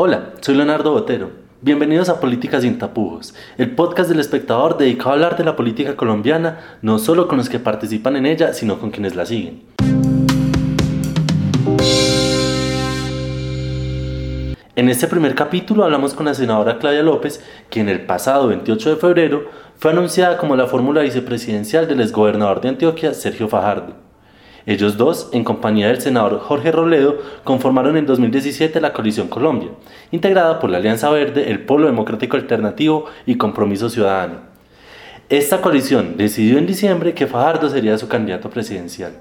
Hola, soy Leonardo Botero. Bienvenidos a Políticas sin tapujos, el podcast del espectador dedicado a hablar de la política colombiana, no solo con los que participan en ella, sino con quienes la siguen. En este primer capítulo hablamos con la senadora Claudia López, quien el pasado 28 de febrero fue anunciada como la fórmula vicepresidencial del exgobernador de Antioquia, Sergio Fajardo. Ellos dos, en compañía del senador Jorge Robledo, conformaron en 2017 la Coalición Colombia, integrada por la Alianza Verde, el Polo Democrático Alternativo y Compromiso Ciudadano. Esta coalición decidió en diciembre que Fajardo sería su candidato presidencial.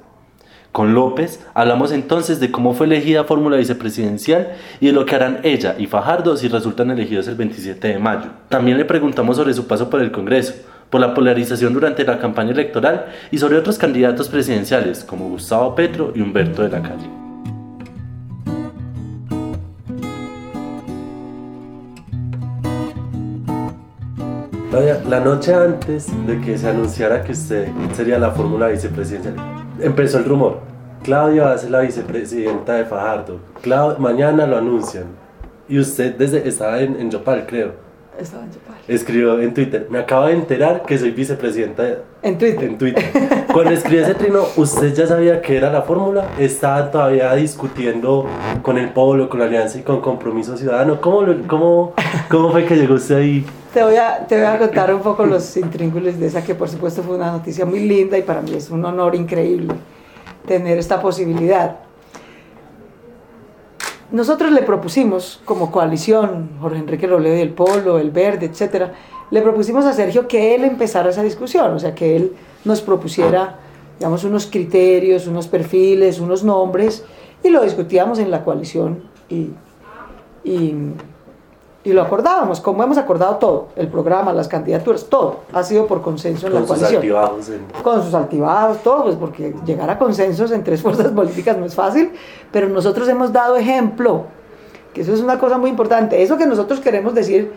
Con López hablamos entonces de cómo fue elegida fórmula vicepresidencial y de lo que harán ella y Fajardo si resultan elegidos el 27 de mayo. También le preguntamos sobre su paso por el Congreso, por la polarización durante la campaña electoral y sobre otros candidatos presidenciales como Gustavo Petro y Humberto de la Calle. La noche antes de que se anunciara que usted sería la fórmula vicepresidencial, empezó el rumor. Claudia va a ser la vicepresidenta de Fajardo. mañana lo anuncian. Y usted desde estaba en, en Yopal, creo. Estaba en Escribió en Twitter, me acabo de enterar que soy vicepresidenta en Twitter. En Twitter. Cuando escribió ese trino, ¿usted ya sabía que era la fórmula? ¿Estaba todavía discutiendo con el pueblo, con la alianza y con compromiso ciudadano? ¿Cómo, cómo, cómo fue que llegó usted ahí? Te voy, a, te voy a contar un poco los intríngulis de esa, que por supuesto fue una noticia muy linda y para mí es un honor increíble tener esta posibilidad. Nosotros le propusimos, como coalición, Jorge Enrique Robledo y el Polo, el Verde, etcétera, le propusimos a Sergio que él empezara esa discusión, o sea, que él nos propusiera, digamos, unos criterios, unos perfiles, unos nombres, y lo discutíamos en la coalición y y lo acordábamos, como hemos acordado todo, el programa, las candidaturas, todo ha sido por consenso en la coalición. Con sus altibajos, todo, pues porque llegar a consensos en tres fuerzas políticas no es fácil, pero nosotros hemos dado ejemplo, que eso es una cosa muy importante. Eso que nosotros queremos decir,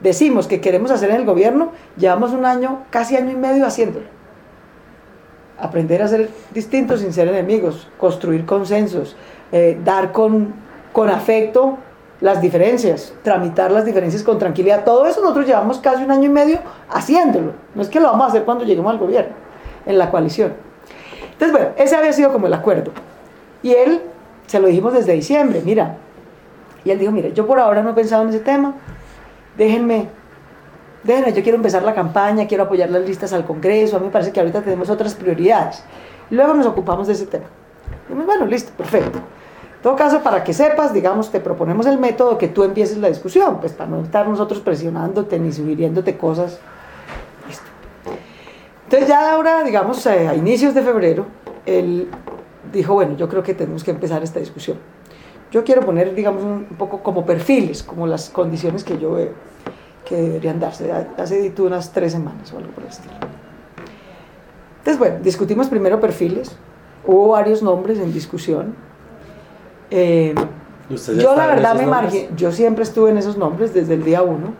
decimos que queremos hacer en el gobierno, llevamos un año, casi año y medio haciéndolo. Aprender a ser distintos sin ser enemigos, construir consensos, eh, dar con, con afecto las diferencias, tramitar las diferencias con tranquilidad. Todo eso nosotros llevamos casi un año y medio haciéndolo. No es que lo vamos a hacer cuando lleguemos al gobierno, en la coalición. Entonces, bueno, ese había sido como el acuerdo. Y él, se lo dijimos desde diciembre, mira. Y él dijo, mire, yo por ahora no he pensado en ese tema. Déjenme, déjenme, yo quiero empezar la campaña, quiero apoyar las listas al Congreso. A mí me parece que ahorita tenemos otras prioridades. Luego nos ocupamos de ese tema. Y bueno, listo, perfecto. En todo caso, para que sepas, digamos, te proponemos el método que tú empieces la discusión, pues para no estar nosotros presionándote ni sugiriéndote cosas. Listo. Entonces ya ahora, digamos, eh, a inicios de febrero, él dijo, bueno, yo creo que tenemos que empezar esta discusión. Yo quiero poner, digamos, un poco como perfiles, como las condiciones que yo veo que deberían darse. Hace unas tres semanas o algo por el estilo. Entonces, bueno, discutimos primero perfiles. Hubo varios nombres en discusión eh, yo la verdad me marginé, yo siempre estuve en esos nombres desde el día uno.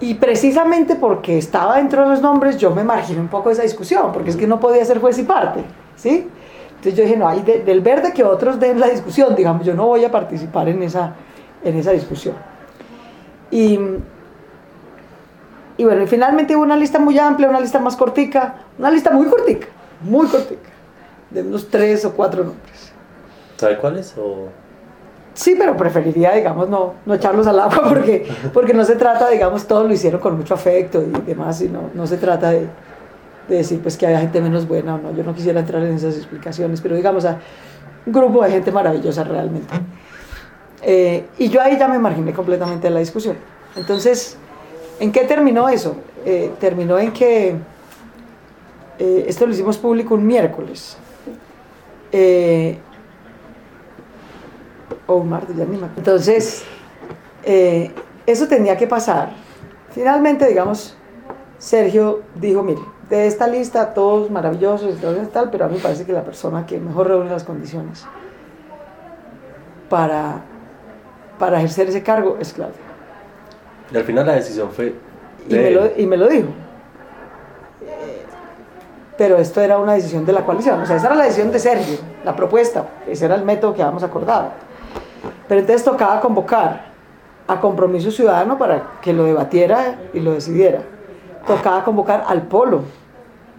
Y precisamente porque estaba dentro de los nombres, yo me marginé un poco de esa discusión, porque es que no podía ser juez y parte, ¿sí? Entonces yo dije, no, hay del verde que otros den la discusión, digamos, yo no voy a participar en esa, en esa discusión. Y, y bueno, finalmente hubo una lista muy amplia, una lista más cortica, una lista muy cortica, muy cortica, de unos tres o cuatro nombres. ¿Sabe cuáles? O... Sí, pero preferiría, digamos, no, no echarlos al agua porque, porque no se trata, digamos, todos lo hicieron con mucho afecto y demás, y no, se trata de, de, decir pues que haya gente menos buena o no. Yo no quisiera entrar en esas explicaciones, pero digamos, a un grupo de gente maravillosa realmente. Eh, y yo ahí ya me marginé completamente de la discusión. Entonces, ¿en qué terminó eso? Eh, terminó en que eh, esto lo hicimos público un miércoles. O un martes, ya ni me Entonces, eh, eso tenía que pasar. Finalmente, digamos, Sergio dijo, mire, de esta lista todos maravillosos y tal, pero a mí me parece que la persona que mejor reúne las condiciones para, para ejercer ese cargo es Claudia. Y al final la decisión fue... Y, me lo, y me lo dijo. Pero esto era una decisión de la coalición, o sea, esa era la decisión de Sergio, la propuesta, ese era el método que habíamos acordado. Pero entonces tocaba convocar a Compromiso Ciudadano para que lo debatiera y lo decidiera. Tocaba convocar al Polo,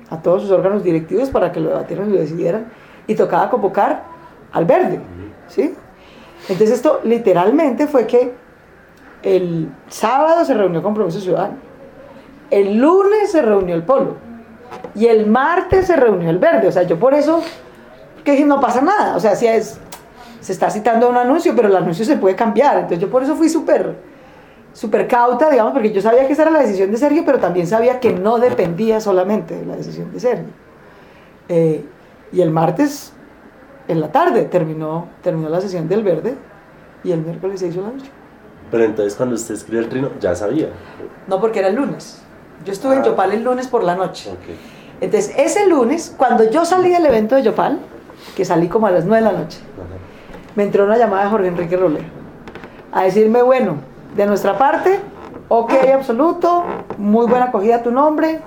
a todos sus órganos directivos para que lo debatieran y lo decidieran. Y tocaba convocar al Verde, ¿sí? Entonces esto literalmente fue que el sábado se reunió Compromiso Ciudadano, el lunes se reunió el Polo y el martes se reunió el Verde. O sea, yo por eso que no pasa nada. O sea, si es, se está citando un anuncio, pero el anuncio se puede cambiar. Entonces yo por eso fui súper súper cauta, digamos, porque yo sabía que esa era la decisión de Sergio, pero también sabía que no dependía solamente de la decisión de Sergio. Eh, y el martes, en la tarde, terminó, terminó la sesión del verde y el miércoles se hizo la noche. Pero entonces cuando usted escribió el trino, ya sabía. No, porque era el lunes. Yo estuve en ah. Yopal el lunes por la noche. Entonces, ese lunes, cuando yo salí del evento de Yopal, que salí como a las 9 de la noche, me entró una llamada de Jorge Enrique Rolero a decirme, bueno, de nuestra parte, ok absoluto, muy buena acogida a tu nombre,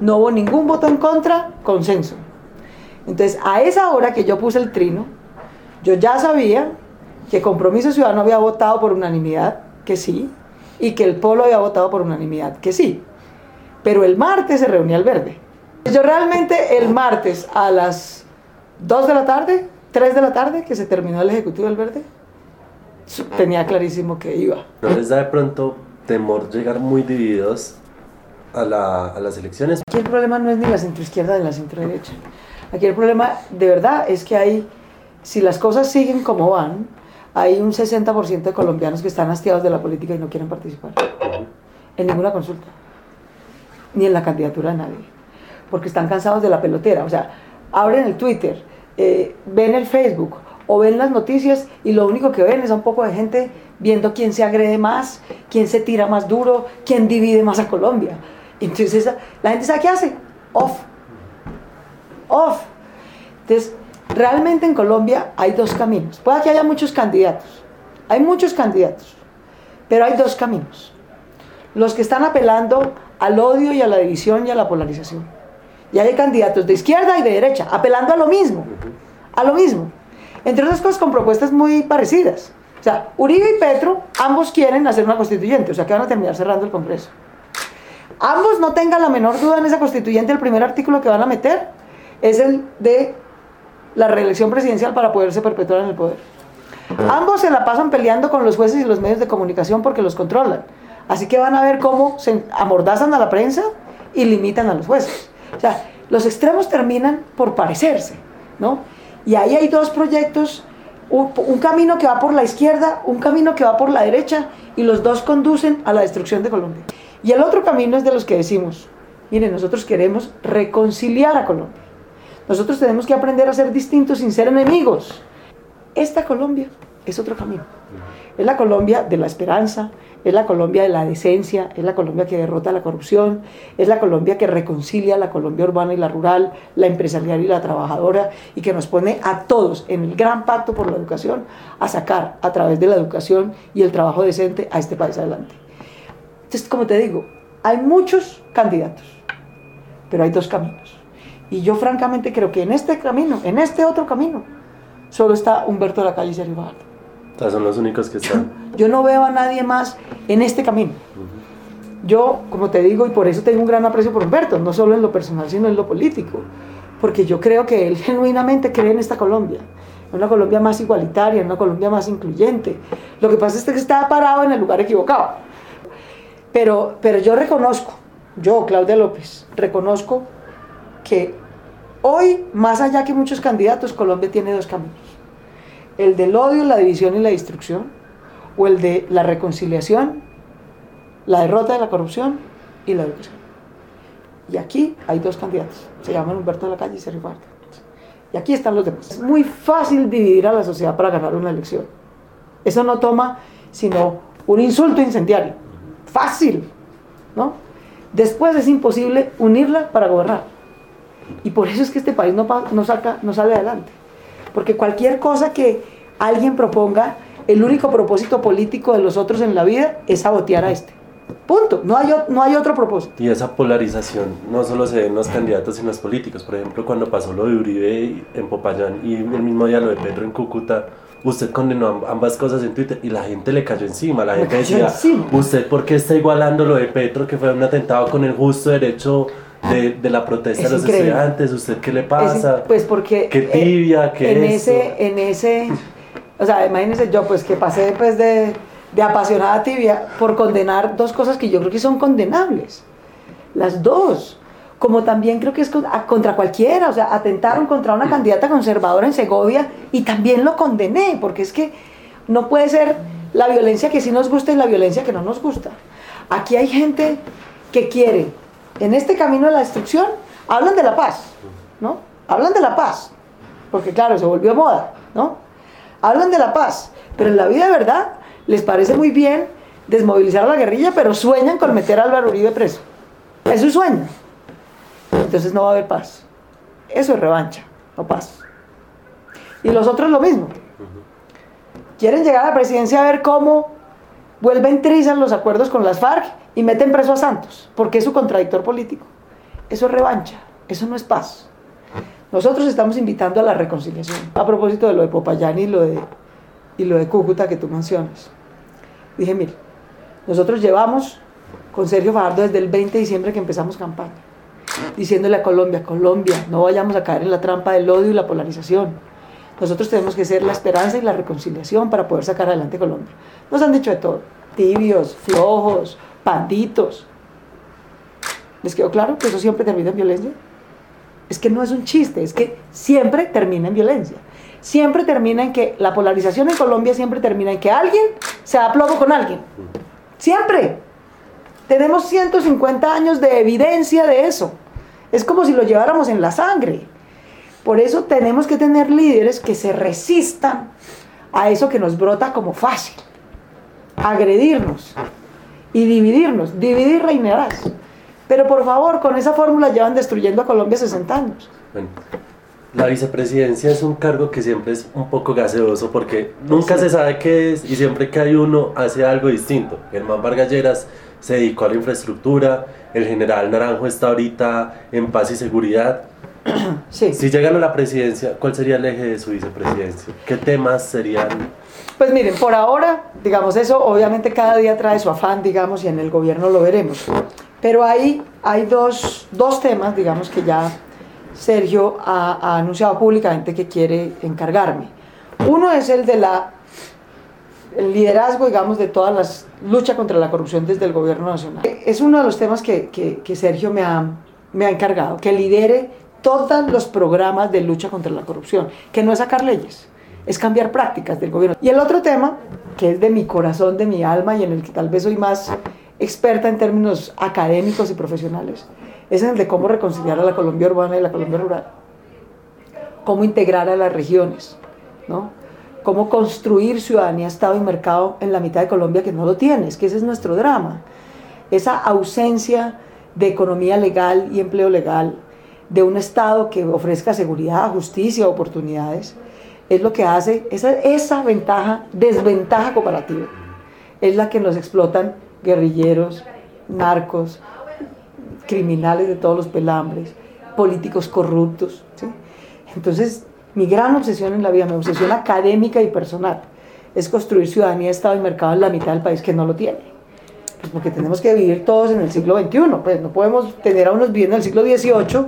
no hubo ningún voto en contra, consenso. Entonces, a esa hora que yo puse el trino, yo ya sabía que Compromiso Ciudadano había votado por unanimidad, que sí, y que el Polo había votado por unanimidad, que sí. Pero el martes se reunía el verde. Yo realmente el martes a las 2 de la tarde, 3 de la tarde, que se terminó el Ejecutivo del Verde, tenía clarísimo que iba. ¿No les da de pronto temor llegar muy divididos a, la, a las elecciones? Aquí el problema no es ni la centroizquierda ni la centroderecha. Aquí el problema de verdad es que hay, si las cosas siguen como van, hay un 60% de colombianos que están hastiados de la política y no quieren participar en ninguna consulta, ni en la candidatura de nadie, porque están cansados de la pelotera. O sea, abren el Twitter, eh, ven el Facebook, o ven las noticias y lo único que ven es a un poco de gente viendo quién se agrede más, quién se tira más duro, quién divide más a Colombia. Entonces la gente sabe qué hace, off, off. Entonces, realmente en Colombia hay dos caminos. Puede que haya muchos candidatos, hay muchos candidatos, pero hay dos caminos. Los que están apelando al odio y a la división y a la polarización. Y hay candidatos de izquierda y de derecha, apelando a lo mismo, a lo mismo. Entre otras cosas con propuestas muy parecidas. O sea, Uribe y Petro, ambos quieren hacer una constituyente, o sea que van a terminar cerrando el Congreso. Ambos no tengan la menor duda en esa constituyente, el primer artículo que van a meter es el de la reelección presidencial para poderse perpetuar en el poder. Ambos se la pasan peleando con los jueces y los medios de comunicación porque los controlan. Así que van a ver cómo se amordazan a la prensa y limitan a los jueces. O sea, los extremos terminan por parecerse, ¿no? Y ahí hay dos proyectos, un, camino que va por la izquierda, un camino que va por la derecha, y los dos conducen a la destrucción de Colombia. Y el otro camino es de los que decimos, miren, nosotros queremos reconciliar a Colombia. Nosotros tenemos que aprender a ser distintos sin ser enemigos. Esta Colombia es otro camino. Es la Colombia de la esperanza, es la Colombia de la decencia, es la Colombia que derrota la corrupción, es la Colombia que reconcilia la Colombia urbana y la rural, la empresarial y la trabajadora, y que nos pone a todos en el gran pacto por la educación a sacar a través de la educación y el trabajo decente a este país adelante. Entonces, como te digo, hay muchos candidatos, pero hay dos caminos. Y yo francamente creo que en este camino, en este otro camino, solo está Humberto de la Calle y Sergio son los únicos que están. Yo no veo a nadie más en este camino. Yo, como te digo, y por eso tengo un gran aprecio por Humberto, no solo en lo personal, sino en lo político, porque yo creo que él genuinamente cree en esta Colombia, en una Colombia más igualitaria, en una Colombia más incluyente. Lo que pasa es que está parado en el lugar equivocado. Pero, pero yo reconozco, yo, Claudia López, reconozco que hoy, más allá que muchos candidatos, Colombia tiene dos caminos el del odio, la división y la destrucción, o el de la reconciliación, la derrota de la corrupción y la educación. Y aquí hay dos candidatos, se llaman Humberto de la Calle y Sergio Fajardo. Y aquí están los demás. Es muy fácil dividir a la sociedad para ganar una elección. Eso no toma sino un insulto incendiario. Fácil, ¿no? Después es imposible unirla para gobernar. Y por eso es que este país no, no, saca, no sale adelante. Porque cualquier cosa que alguien proponga, el único propósito político de los otros en la vida es sabotear a este. Punto. No hay, no hay otro propósito. Y esa polarización no solo se ve en los candidatos, sino en los políticos. Por ejemplo, cuando pasó lo de Uribe en Popayán y el mismo día lo de Petro en Cúcuta, usted condenó ambas cosas en Twitter y la gente le cayó encima. La gente decía, ¿usted por qué está igualando lo de Petro, que fue un atentado con el justo derecho de, de la protesta de los estudiantes? ¿Usted qué le pasa? pues porque... ¿Qué tibia? ¿Qué en ese, en ese... O sea, imagínese yo, pues que pasé después de, de apasionada tibia por condenar dos cosas que yo creo que son condenables. Las dos como también creo que es contra cualquiera, o sea, atentaron contra una candidata conservadora en Segovia y también lo condené, porque es que no puede ser la violencia que sí nos gusta y la violencia que no nos gusta. Aquí hay gente que quiere, en este camino de la destrucción, hablan de la paz, ¿no? Hablan de la paz, porque claro, se volvió moda, ¿no? Hablan de la paz, pero en la vida de verdad les parece muy bien desmovilizar a la guerrilla, pero sueñan con meter a Álvaro Uribe preso. Es su sueño entonces no va a haber paz. Eso es revancha, no paz. Y los otros lo mismo. Quieren llegar a la presidencia a ver cómo vuelven trizan los acuerdos con las FARC y meten preso a Santos, porque es su contradictor político. Eso es revancha, eso no es paz. Nosotros estamos invitando a la reconciliación. A propósito de lo de Popayán y lo de, y lo de Cúcuta que tú mencionas. Dije, mire, nosotros llevamos con Sergio Fajardo desde el 20 de diciembre que empezamos campaña diciéndole a Colombia, Colombia, no vayamos a caer en la trampa del odio y la polarización. Nosotros tenemos que ser la esperanza y la reconciliación para poder sacar adelante Colombia. Nos han dicho de todo, tibios, flojos, panditos. ¿Les quedó claro que eso siempre termina en violencia? Es que no es un chiste, es que siempre termina en violencia. Siempre termina en que la polarización en Colombia siempre termina en que alguien se da plomo con alguien. Siempre. Tenemos 150 años de evidencia de eso. Es como si lo lleváramos en la sangre. Por eso tenemos que tener líderes que se resistan a eso que nos brota como fácil. Agredirnos y dividirnos. Dividir reinarás. Pero por favor, con esa fórmula llevan destruyendo a Colombia 60 años. la vicepresidencia es un cargo que siempre es un poco gaseoso porque nunca se sabe qué es y siempre que hay uno hace algo distinto. Germán Vargas Lleras se dedicó a la infraestructura, el general Naranjo está ahorita en paz y seguridad. Sí. Si llegan a la presidencia, ¿cuál sería el eje de su vicepresidencia? ¿Qué temas serían? Pues miren, por ahora, digamos, eso obviamente cada día trae su afán, digamos, y en el gobierno lo veremos. Pero ahí hay dos, dos temas, digamos, que ya Sergio ha, ha anunciado públicamente que quiere encargarme. Uno es el de la el liderazgo, digamos, de todas las lucha contra la corrupción desde el gobierno nacional. Es uno de los temas que, que, Sergio me ha, me ha encargado, que lidere todos los programas de lucha contra la corrupción, que no es sacar leyes, es cambiar prácticas del gobierno. Y el otro tema, que es de mi corazón, de mi alma y en el que tal vez soy más experta en términos académicos y profesionales, es en el de cómo reconciliar a la Colombia urbana y la Colombia rural, cómo integrar a las regiones, ¿no? cómo construir ciudadanía, Estado y mercado en la mitad de Colombia que no lo tiene, es que ese es nuestro drama. Esa ausencia de economía legal y empleo legal, de un Estado que ofrezca seguridad, justicia, oportunidades, es lo que hace, esa, esa ventaja, desventaja comparativa, es la que nos explotan guerrilleros, narcos, criminales de todos los pelambres, políticos corruptos. Entonces, mi gran obsesión en la vida, mi obsesión académica y personal, es construir ciudadanía, Estado y mercado en la mitad del país que no lo tiene. Pues porque tenemos que vivir todos en el siglo XXI, pues no podemos tener a unos viviendo en el siglo XVIII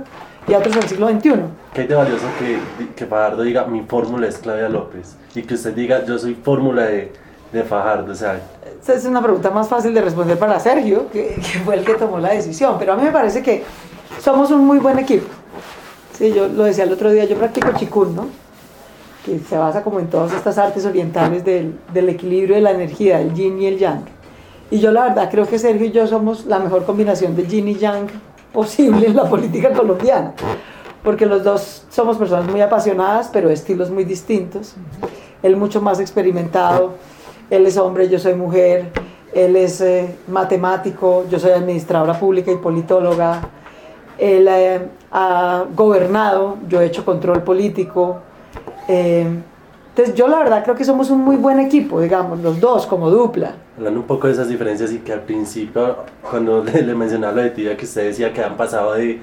y otros el siglo XXI. ¿Qué hay de valioso que, que Fajardo diga mi fórmula es Claudia López y que usted diga yo soy fórmula de, de Fajardo? O sea, esa es una pregunta más fácil de responder para Sergio, que, que fue el que tomó la decisión, pero a mí me parece que somos un muy buen equipo. Sí, yo lo decía el otro día, yo practico chikun, ¿no? Que se basa como en todas estas artes orientales del, del equilibrio de la energía, el yin y el yang. Y yo la verdad creo que Sergio y yo somos la mejor combinación de yin y yang posible en la política colombiana. Porque los dos somos personas muy apasionadas, pero estilos muy distintos. Él mucho más experimentado, él es hombre, yo soy mujer, él es eh, matemático, yo soy administradora pública y politóloga, él eh, ha gobernado, yo he hecho control político. Eh, entonces yo la verdad creo que somos un muy buen equipo, digamos, los dos como dupla. Hablando un poco de esas diferencias y que al principio, cuando le, le mencionaba lo de tía, que usted decía que han pasado de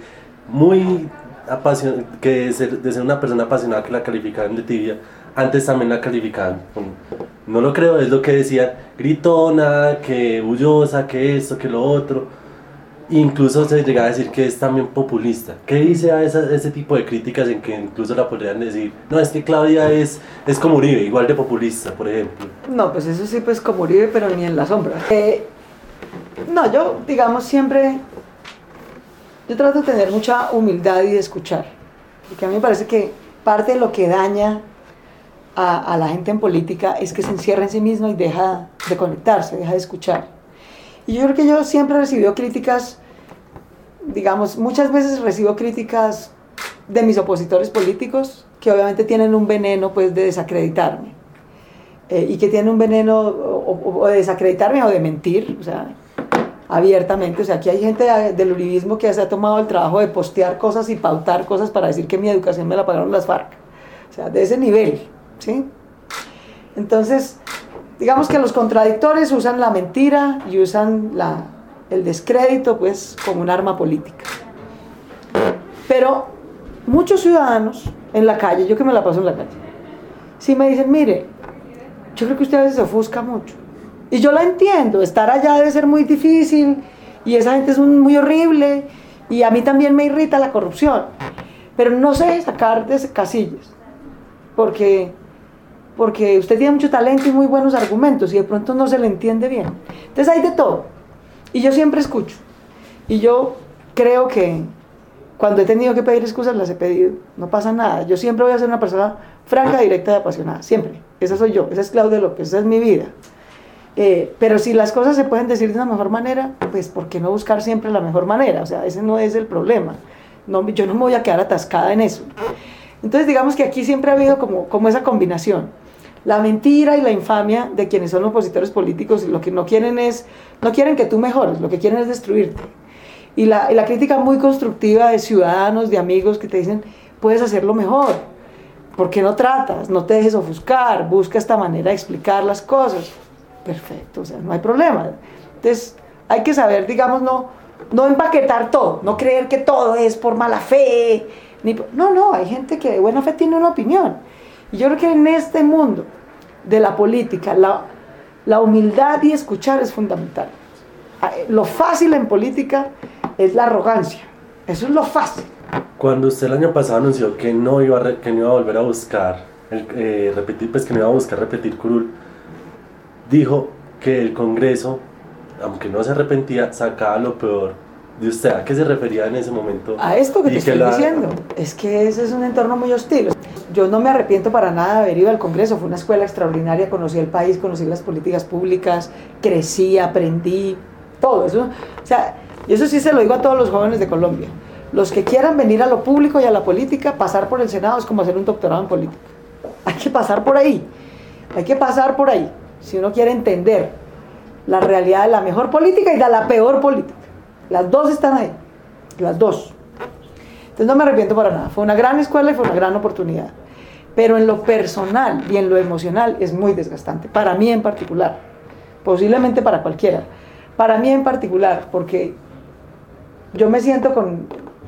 muy apasionado, que de ser, una persona apasionada que la calificaban de tibia, antes también la calificaban. No lo creo, es lo que decían, gritona, que bullosa, que esto, que lo otro. Incluso se llega a decir que es también populista. ¿Qué dice a ese tipo de críticas en que incluso la podrían decir, no, es que Claudia es, es como Uribe, igual de populista, por ejemplo? No, pues eso sí, pues como Uribe, pero ni en la sombra. Eh, no, yo, digamos, siempre, yo trato de tener mucha humildad y de escuchar. Porque a mí me parece que parte de lo que daña a, a la gente en política es que se encierra en sí mismo y deja de conectarse, deja de escuchar. Y yo creo que yo siempre he recibido críticas, digamos, muchas veces recibo críticas de mis opositores políticos que obviamente tienen un veneno pues de desacreditarme. Eh, y que tienen un veneno o, o, de desacreditarme o de mentir, o sea, abiertamente. O sea, aquí hay gente del uribismo que se ha tomado el trabajo de postear cosas y pautar cosas para decir que mi educación me la pagaron las FARC. O sea, de ese nivel, ¿sí? Entonces, digamos que los contradictores usan la mentira y usan la, el descrédito pues como un arma política. Pero muchos ciudadanos en la calle, yo que me la paso en la calle, sí me dicen, mire, yo creo que usted a veces se ofusca mucho. Y yo la entiendo, estar allá debe ser muy difícil y esa gente es muy horrible y a mí también me irrita la corrupción. Pero no sé sacar de casillas, porque porque usted tiene mucho talento y muy buenos argumentos y de pronto no se le entiende bien. Entonces hay de todo. Y yo siempre escucho. Y yo creo que cuando he tenido que pedir excusas las he pedido. No pasa nada. Yo siempre voy a ser una persona franca, directa y apasionada. Siempre. Esa soy yo. Esa es Claudia López. Esa es mi vida. Eh, pero si las cosas se pueden decir de una mejor manera, pues ¿por qué no buscar siempre la mejor manera? O sea, ese no es el problema. No, yo no me voy a quedar atascada en eso. Entonces digamos que aquí siempre ha habido como, como esa combinación la mentira y la infamia de quienes son opositores políticos lo que no quieren es, no quieren que tú mejores, lo que quieren es destruirte. Y la, y la crítica muy constructiva de ciudadanos, de amigos que te dicen, puedes hacerlo mejor, ¿por qué no tratas? No te dejes ofuscar, busca esta manera de explicar las cosas. Perfecto, o sea, no hay problema. Entonces, hay que saber, digamos, no, no empaquetar todo, no creer que todo es por mala fe. Ni no, no, hay gente que de buena fe tiene una opinión. Y yo creo que en este mundo de la política, la, la humildad y escuchar es fundamental. Ah, eh, lo fácil en política es la arrogancia. Eso es lo fácil. Cuando usted el año pasado anunció que no iba a, que no iba a volver a buscar, eh, repetir, pues que no iba a buscar repetir curul, dijo que el Congreso, aunque no se arrepentía, sacaba lo peor de usted. ¿A qué se refería en ese momento? A esto que te estoy diciendo. Es que ese es un entorno muy hostil. Yo no me arrepiento para nada de haber ido al Congreso, fue una escuela extraordinaria, conocí el país, conocí las políticas públicas, crecí, aprendí, todo eso. O sea, y eso sí se lo digo a todos los jóvenes de Colombia. Los que quieran venir a lo público y a la política, pasar por el Senado es como hacer un doctorado en política. Hay que pasar por ahí, hay que pasar por ahí, si uno quiere entender la realidad de la mejor política y de la peor política. Las dos están ahí, las dos. Entonces no me arrepiento para nada. Fue una gran escuela y fue una gran oportunidad. Pero en lo personal y en lo emocional es muy desgastante, para mí en particular, posiblemente para cualquiera, para mí en particular, porque yo me siento con,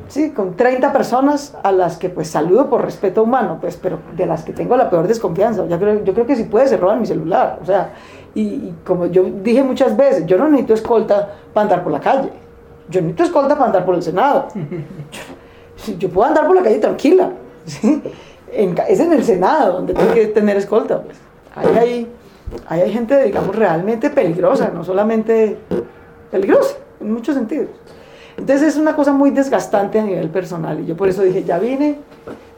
sí, con 30 personas a las que pues saludo por respeto humano, pues, pero de las que tengo la peor desconfianza, yo creo, yo creo que si puede se roban mi celular, o sea, y, como yo dije muchas veces, yo no necesito escolta para andar por la calle, yo necesito escolta para andar por el Senado, yo, yo puedo andar por la calle tranquila, ¿sí? es en el Senado donde tiene que tener escolta. Pues. Ahí hay, hay gente, digamos, realmente peligrosa, no solamente peligrosa, en muchos sentidos. Entonces es una cosa muy desgastante a nivel personal y yo por eso dije, ya vine,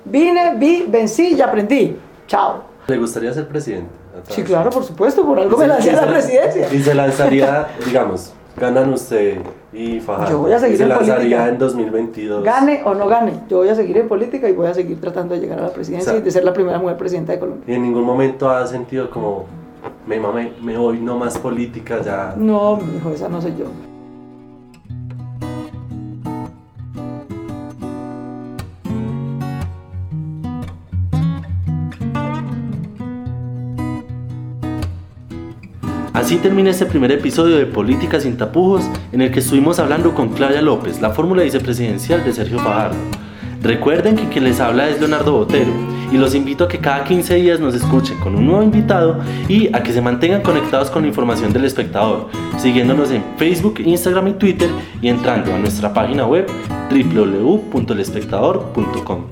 vine, vi, vencí y aprendí. Chao. ¿Le gustaría ser presidente? Sí, claro, por supuesto, por algo me lancé a la presidencia. Y se lanzaría, digamos, ganan usted y Fajardo. Yo voy a seguir se en lanzaría política. en 2022. Gane o no gane, yo voy a seguir en política y voy a seguir tratando de llegar a la presidencia O sea, y de ser la primera mujer presidenta de Colombia. Y en ningún momento ha sentido como, me mamé, me voy, no más política, ya. No, mi hijo, esa no soy yo. Así termina este primer episodio de Política sin tapujos en el que estuvimos hablando con Claudia López, la fórmula vicepresidencial de Sergio Fajardo. Recuerden que quien les habla es Leonardo Botero y los invito a que cada 15 días nos escuchen con un nuevo invitado y a que se mantengan conectados con la información del espectador, siguiéndonos en Facebook, Instagram y Twitter y entrando a nuestra página web www.elespectador.com.